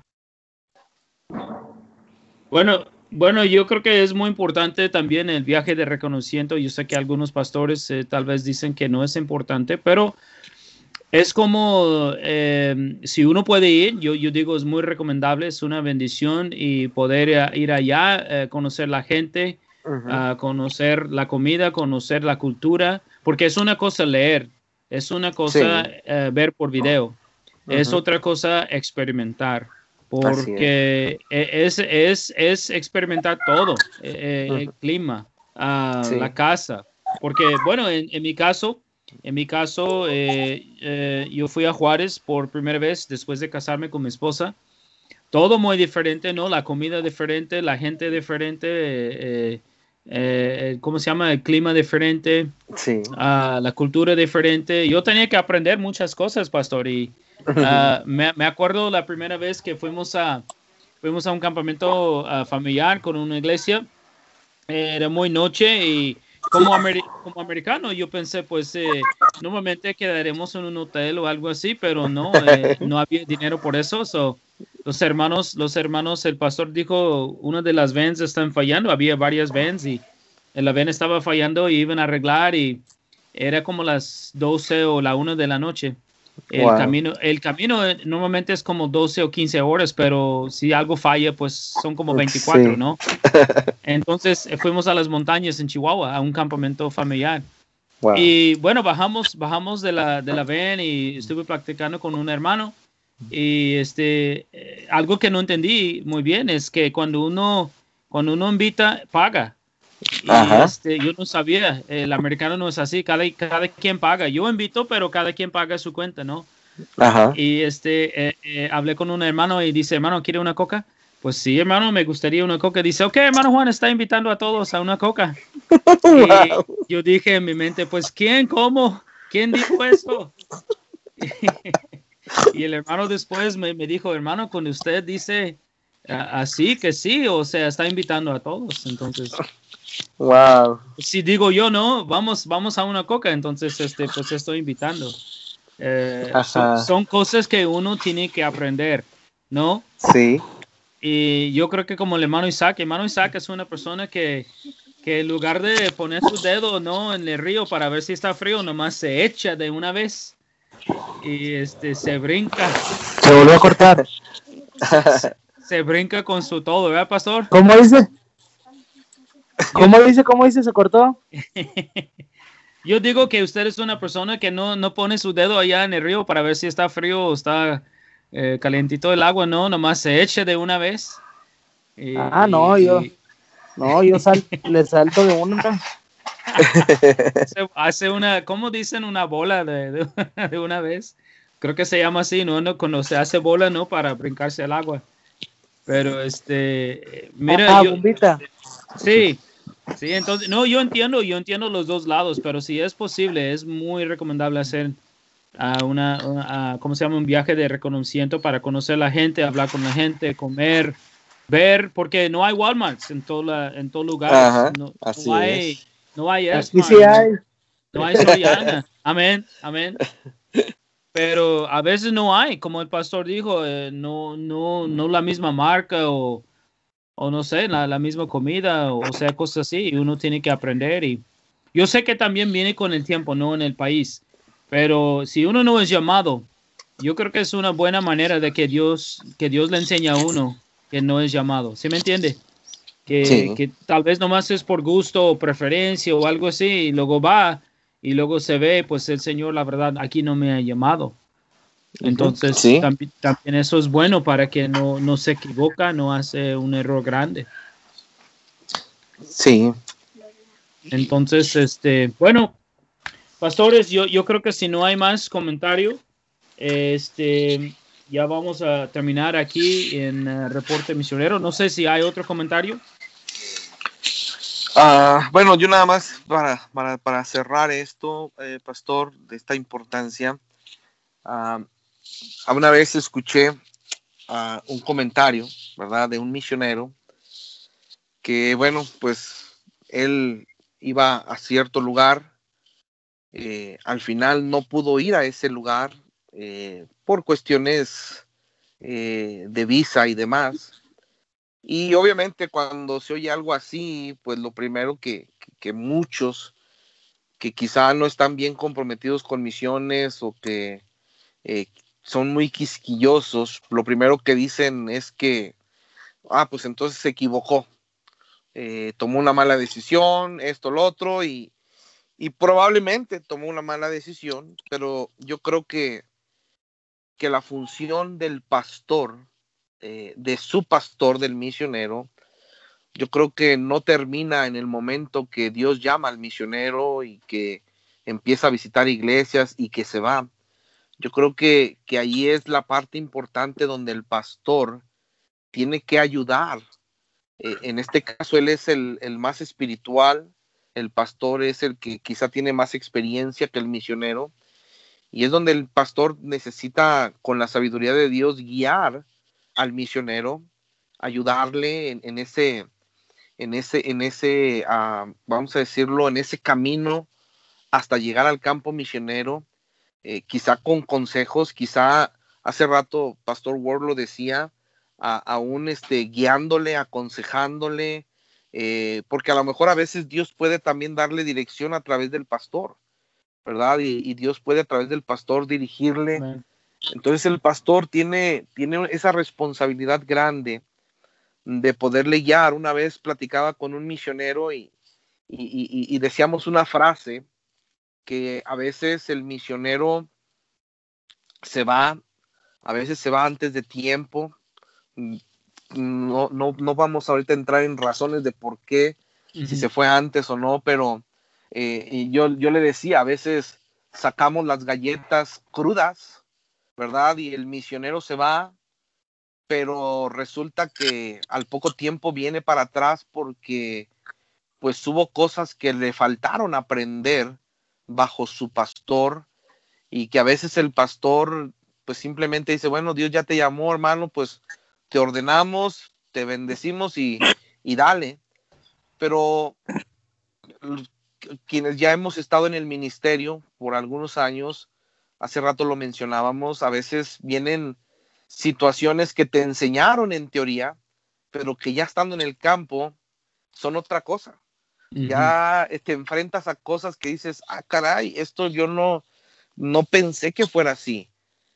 bueno, bueno, yo creo que es muy importante también el viaje de reconocimiento. Yo sé que algunos pastores eh, tal vez dicen que no es importante, pero es como eh, si uno puede ir, yo, yo digo es muy recomendable, es una bendición y poder eh, ir allá, conocer la gente, conocer la comida, conocer la cultura, porque es una cosa leer, es una cosa ver por video, es otra cosa experimentar porque e, es. Es, experimentar todo, eh, eh, el clima, ah, la casa, porque bueno, en, mi caso, en mi caso, eh, yo fui a Juárez por primera vez después de casarme con mi esposa. Todo muy diferente, ¿no? La comida diferente, la gente diferente, ¿cómo se llama? El clima diferente, sí. Ah, la cultura diferente. Yo tenía que aprender muchas cosas, pastor, y, Ah, me, acuerdo la primera vez que fuimos a, fuimos a un campamento ah, familiar con una iglesia. era muy noche y como, como americano yo pensé, pues eh, normalmente quedaremos en un hotel o algo así, pero no, eh, no había dinero por eso. los hermanos, los hermanos, el pastor dijo, una de las vans están fallando, había varias vans y la van estaba fallando y iban a arreglar y era como las 12 o la 1 de la noche. El, camino, el camino eh, normalmente es como 12 o 15 horas, pero si algo falla, pues son como 24, ¿no? Entonces eh, fuimos a las montañas en Chihuahua, a un campamento familiar. Y bueno, bajamos, bajamos de la, de la van y estuve practicando con un hermano. Y este, eh, algo que no entendí muy bien es que cuando uno, cuando uno invita, paga. Este, yo no sabía, el americano no es así, cada, cada quien paga. Yo invito, pero cada quien paga su cuenta, ¿no? Y este, eh, eh, hablé con un hermano y dice, hermano, ¿quiere una coca? Pues sí, hermano, me gustaría una coca. Dice, ok, hermano Juan está invitando a todos a una coca. yo dije en mi mente, pues ¿quién? ¿Cómo? ¿Quién dijo eso? y el hermano después me, me, dijo, hermano, cuando usted dice así que sí, o sea, está invitando a todos. Entonces, Wow. Si digo yo no, vamos, vamos a una coca, entonces este, pues estoy invitando. Eh, son, cosas que uno tiene que aprender, ¿no? Sí. Y yo creo que como el hermano Isaac, el hermano Isaac es una persona que, que en lugar de poner su dedo no en el río para ver si está frío, nomás se echa de una vez y este se brinca. Se volvió a cortar. Se, brinca con su todo, ¿verdad, pastor? ¿Cómo dice? ¿Cómo dice? ¿Cómo dice? ¿Se cortó? Yo digo que usted es una persona que no, no pone su dedo allá en el río para ver si está frío o está eh, calentito el agua, no, nomás se eche de una vez. ah, no, yo. No, yo le salto de una. hace, una, ¿cómo dicen? Una bola de, de, una vez. Creo que se llama así, ¿no? no Cuando se hace bola, ¿no? Para brincarse al agua. Pero este, mira. Ah, bombita. Sí, sí, entonces, no, yo entiendo, yo entiendo los dos lados, pero si es posible, es muy recomendable hacer a una, ¿cómo se llama? Un viaje de reconocimiento para conocer a la gente, hablar con la gente, comer, ver, porque no hay Walmarts en todo, la, en todo lugar. no, hay, no hay, no hay Soriana. Amén, amén. Pero a veces no hay, como el pastor dijo, eh, no, no, no la misma marca o o no sé, la, la, misma comida, o sea, cosas así, y uno tiene que aprender. Y yo sé que también viene con el tiempo, no en el país, pero si uno no es llamado, yo creo que es una buena manera de que Dios, que Dios le enseñe a uno que no es llamado. ¿Sí me entiende? Que, que tal vez nomás es por gusto o preferencia o algo así, y luego va y luego se ve, pues el Señor, la verdad, aquí no me ha llamado. Entonces, también, eso es bueno para que no, no se equivoca, no hace un error grande. Sí. Entonces, este, bueno, pastores, yo, yo creo que si no hay más comentario, este, ya vamos a terminar aquí en uh, Reporte Misionero. No sé si hay otro comentario. Uh, bueno, yo nada más para, para, para cerrar esto, eh, pastor, de esta importancia. Uh, una vez escuché un comentario, ¿verdad?, de un misionero que, bueno, pues él iba a cierto lugar, eh, al final no pudo ir a ese lugar eh, por cuestiones eh, de visa y demás. Y obviamente cuando se oye algo así, pues lo primero que, que muchos que quizá no están bien comprometidos con misiones o que son muy quisquillosos, lo primero que dicen es que, ah, pues entonces se equivocó, eh, tomó una mala decisión, esto, lo otro, y, probablemente tomó una mala decisión, pero yo creo que, que la función del pastor, eh, de su pastor, del misionero, yo creo que no termina en el momento que Dios llama al misionero y que empieza a visitar iglesias y que se va. Yo creo que, que ahí es la parte importante donde el pastor tiene que ayudar. Eh, en este caso, él es el, más espiritual, el pastor es el que quizá tiene más experiencia que el misionero, y es donde el pastor necesita, con la sabiduría de Dios, guiar al misionero, ayudarle en, ese, en ese, en ese ah, vamos a decirlo, en ese camino hasta llegar al campo misionero eh, quizá con consejos, quizá hace rato Pastor Ward lo decía, aún este, guiándole, aconsejándole, eh, porque a lo mejor a veces Dios puede también darle dirección a través del pastor, ¿verdad? Y, Dios puede a través del pastor dirigirle. Entonces el pastor tiene, tiene esa responsabilidad grande de poderle guiar. Una vez platicaba con un misionero y, y decíamos una frase que a veces el misionero se va, a veces se va antes de tiempo. Mm, no, no, no vamos ahorita a entrar en razones de por qué, si se fue antes o no, pero eh, y yo, yo le decía, a veces sacamos las galletas crudas, ¿verdad? Y el misionero se va, pero resulta que al poco tiempo viene para atrás porque pues hubo cosas que le faltaron aprender bajo su pastor y que a veces el pastor pues simplemente dice, bueno, Dios ya te llamó, hermano, pues te ordenamos, te bendecimos y, y dale. Pero quienes ya hemos estado en el ministerio por algunos años, hace rato lo mencionábamos, a veces vienen situaciones que te enseñaron en teoría, pero que ya estando en el campo son otra cosa ya te enfrentas a cosas que dices, ah, caray, esto yo no, no pensé que fuera así.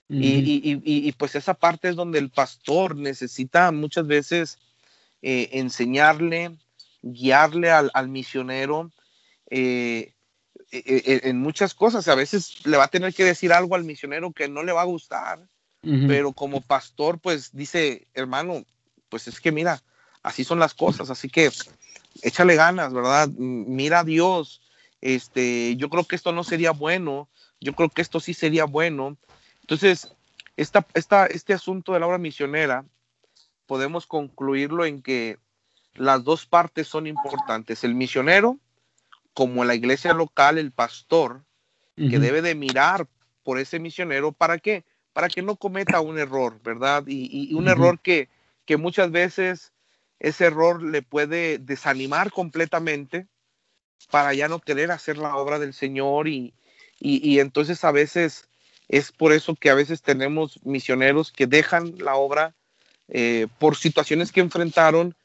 y, pues esa parte es donde el pastor necesita muchas veces eh, enseñarle, guiarle al, misionero eh, e, e, en muchas cosas. A veces le va a tener que decir algo al misionero que no le va a gustar, pero como pastor, pues dice, hermano, pues es que mira, así son las cosas, así que échale ganas, ¿verdad? Mira a Dios. Este, yo creo que esto no sería bueno, yo creo que esto sí sería bueno. Entonces, esta, esta, este asunto de la obra misionera, podemos concluirlo en que las dos partes son importantes. El misionero, como la iglesia local, el pastor, que debe de mirar por ese misionero, ¿para qué? Para que no cometa un error, ¿verdad? Y, un error que, que muchas veces ese error le puede desanimar completamente para ya no querer hacer la obra del Señor y, entonces a veces es por eso que a veces tenemos misioneros que dejan la obra eh, por situaciones que enfrentaron,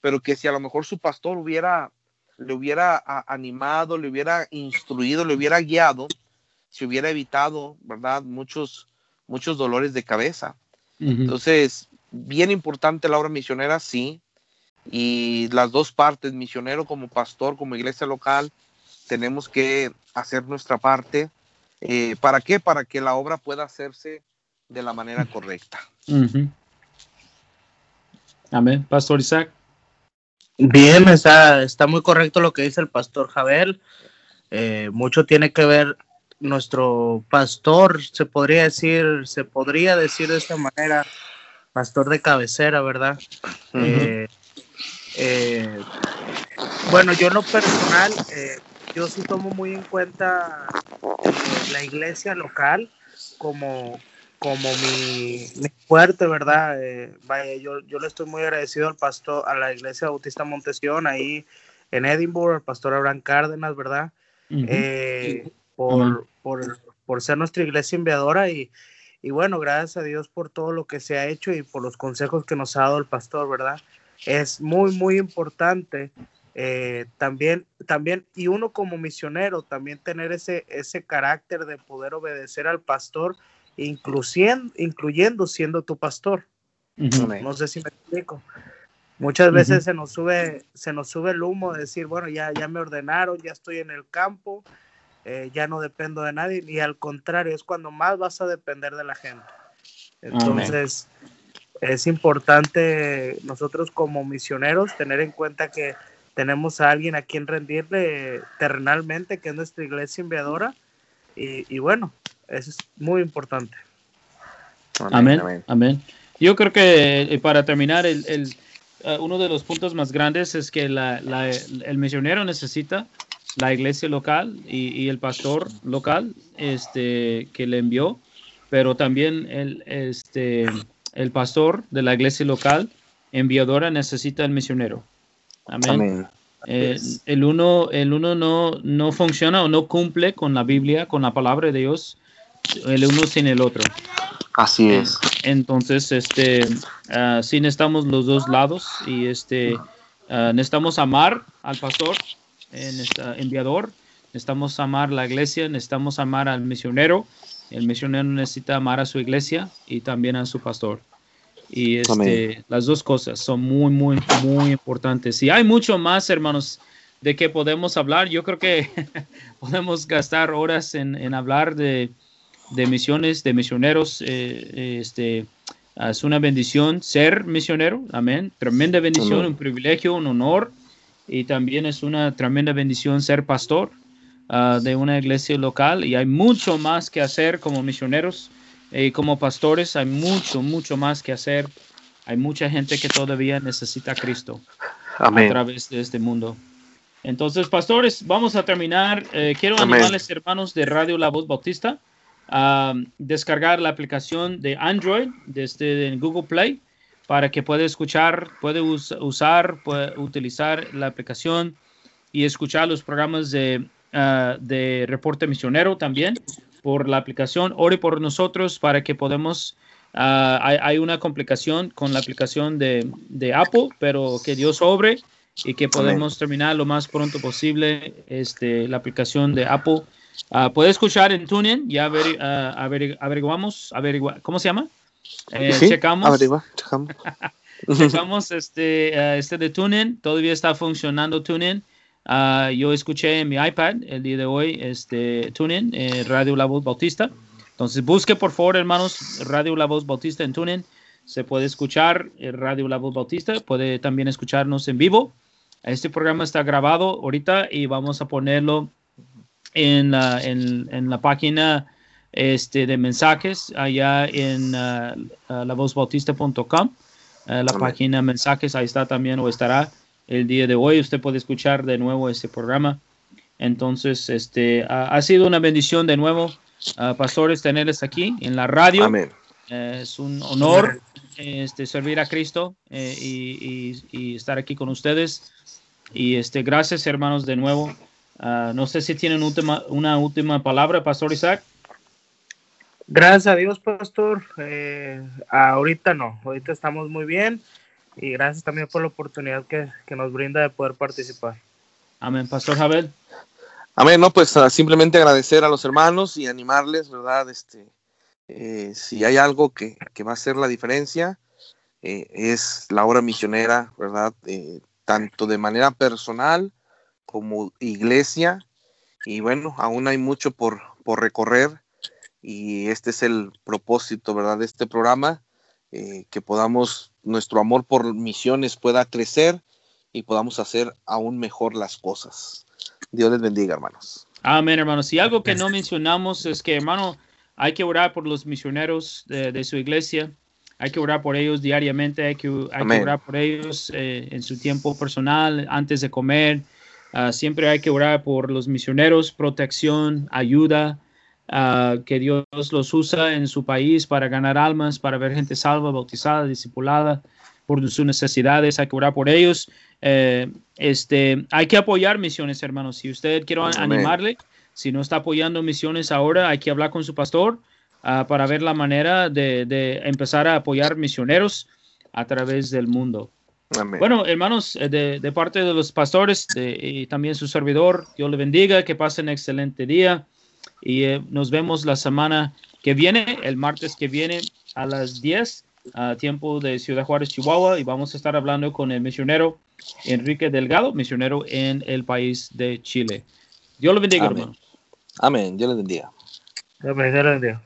pero que si a lo mejor su pastor hubiera, le hubiera animado, le hubiera instruido, le hubiera guiado, se hubiera evitado, ¿verdad? Muchos, muchos dolores de cabeza. Entonces, bien importante la obra misionera, sí, y las dos partes, misionero como pastor, como iglesia local, tenemos que hacer nuestra parte. Eh, ¿Para qué? Para que la obra pueda hacerse de la manera correcta. Amén. Pastor Isaac. Bien, está, está muy correcto lo que dice el pastor Javel. Eh, mucho tiene que ver nuestro pastor, se podría decir, se podría decir de esta manera, pastor de cabecera, ¿verdad? Eh, eh, bueno, yo en lo personal, yo sí tomo muy en cuenta la iglesia local como, como mi, fuerte, ¿verdad? Eh, vaya, yo, yo le estoy muy agradecido al pastor, a la iglesia Bautista Montesión, ahí en Edinburgh, al pastor Abraham Cárdenas, ¿verdad? Eh, por, por, por, ser nuestra iglesia enviadora y, y bueno, gracias a Dios por todo lo que se ha hecho y por los consejos que nos ha dado el pastor, ¿verdad? Es muy, muy importante eh, también, también, y uno como misionero, también tener ese, ese carácter de poder obedecer al pastor incluyendo, incluyendo siendo tu pastor. No sé si me explico. Muchas veces se nos sube, se nos sube el humo de decir, bueno, ya, ya me ordenaron, ya estoy en el campo, eh, ya no dependo de nadie, y al contrario, es cuando más vas a depender de la gente. Entonces, es importante nosotros como misioneros tener en cuenta que tenemos a alguien a quien rendirle terrenalmente, que es nuestra iglesia enviadora, y, y bueno, eso es muy importante. Amén, amén. Yo creo que para terminar, el, el uh, uno de los puntos más grandes es que la, la, el misionero necesita la iglesia local y, y, el pastor local este, que le envió, pero también el, este, el pastor de la iglesia local enviadora necesita el misionero. Amén. amén. Eh, el uno, el uno no, no funciona o no cumple con la Biblia, con la palabra de Dios el uno sin el otro. Así es. Entonces, este, uh, sí necesitamos los dos lados y este, uh, necesitamos amar al pastor, en esta, enviador, necesitamos amar la iglesia, necesitamos amar al misionero. El misionero necesita amar a su iglesia y también a su pastor. Y este, las dos cosas son muy, muy, muy importantes. Y hay mucho más, hermanos, de que podemos hablar. Yo creo que podemos gastar horas en, en hablar de, de misiones, de misioneros. Eh, este, es una bendición ser misionero, amén. Tremenda bendición, un privilegio, un honor. Y también es una tremenda bendición ser pastor uh, de una iglesia local. Y hay mucho más que hacer como misioneros y como pastores. Hay mucho, mucho más que hacer. Hay mucha gente que todavía necesita a Cristo a través de este mundo. Entonces, pastores, vamos a terminar. Eh, quiero animarles, hermanos de Radio La Voz Bautista, descargar la aplicación de Android desde Google Play para que pueda escuchar, puede usar, puede utilizar la aplicación y escuchar los programas de, ah, de reporte misionero también por la aplicación. Ore por nosotros para que podamos. Ah, hay, una complicación con la aplicación de, de, Apple, pero que Dios obre y que podemos terminar lo más pronto posible este, la aplicación de Apple Uh, puede escuchar en TuneIn, ya ver, uh, aver, averiguamos, averigua, ¿cómo se llama? Eh, sí, checamos. Averigua, checamos. checamos este, este de TuneIn, todavía está funcionando TuneIn. Yo escuché en mi iPad el día de hoy este, TuneIn, eh, Radio La Voz Bautista. Entonces busque por favor, hermanos, Radio La Voz Bautista en TuneIn. Se puede escuchar eh, Radio La Voz Bautista, puede también escucharnos en vivo. Este programa está grabado ahorita y vamos a ponerlo en la, en, en la página este, de mensajes allá en uh, uh lavozbautista.com. Uh, la página mensajes, ahí está también o estará el día de hoy. Usted puede escuchar de nuevo este programa. Entonces, este, ha sido una bendición de nuevo, uh, pastores, tenerles aquí en la radio. Amén. es un honor este, servir a Cristo eh, y, y, y, estar aquí con ustedes. Y este, gracias, hermanos, de nuevo. Uh, no sé si tienen última, una última palabra, Pastor Isaac. Gracias a Dios, Pastor. Eh, ahorita no, ahorita estamos muy bien y gracias también por la oportunidad que, que nos brinda de poder participar. Amén, Pastor Javel. Amén, no, pues uh, simplemente agradecer a los hermanos y animarles, ¿verdad? Este, eh, si hay algo que, que, va a hacer la diferencia, eh, es la obra misionera, ¿verdad? Eh, tanto de manera personal como iglesia. Y bueno, aún hay mucho por, por recorrer y este es el propósito, ¿verdad? De este programa, eh, que podamos, nuestro amor por misiones pueda crecer y podamos hacer aún mejor las cosas. Dios les bendiga, hermanos. Amén, hermanos. Y algo que no mencionamos es que, hermano, hay que orar por los misioneros de, su iglesia. Hay que orar por ellos diariamente. Hay que, orar por ellos eh, en su tiempo personal, antes de comer. Ah, siempre hay que orar por los misioneros, protección, ayuda. Ah, que Dios los usa en su país para ganar almas, para ver gente salva, bautizada, discipulada por sus necesidades. Hay que orar por ellos. Eh, este, hay que apoyar misiones, hermanos. Si usted quiere animarle, si no está apoyando misiones ahora, hay que hablar con su pastor ah, para ver la manera de, empezar a apoyar misioneros a través del mundo. Bueno, hermanos, eh, de, parte de los pastores y también su servidor, Dios le bendiga, que pasen excelente día y eh, nos vemos la semana que viene, el martes que viene a las 10 a tiempo de Ciudad Juárez, Chihuahua, y vamos a estar hablando con el misionero Enrique Delgado, misionero en el país de Chile. Dios lo bendiga, Amén. hermano. Amén. Dios le bendiga. Dios le bendiga.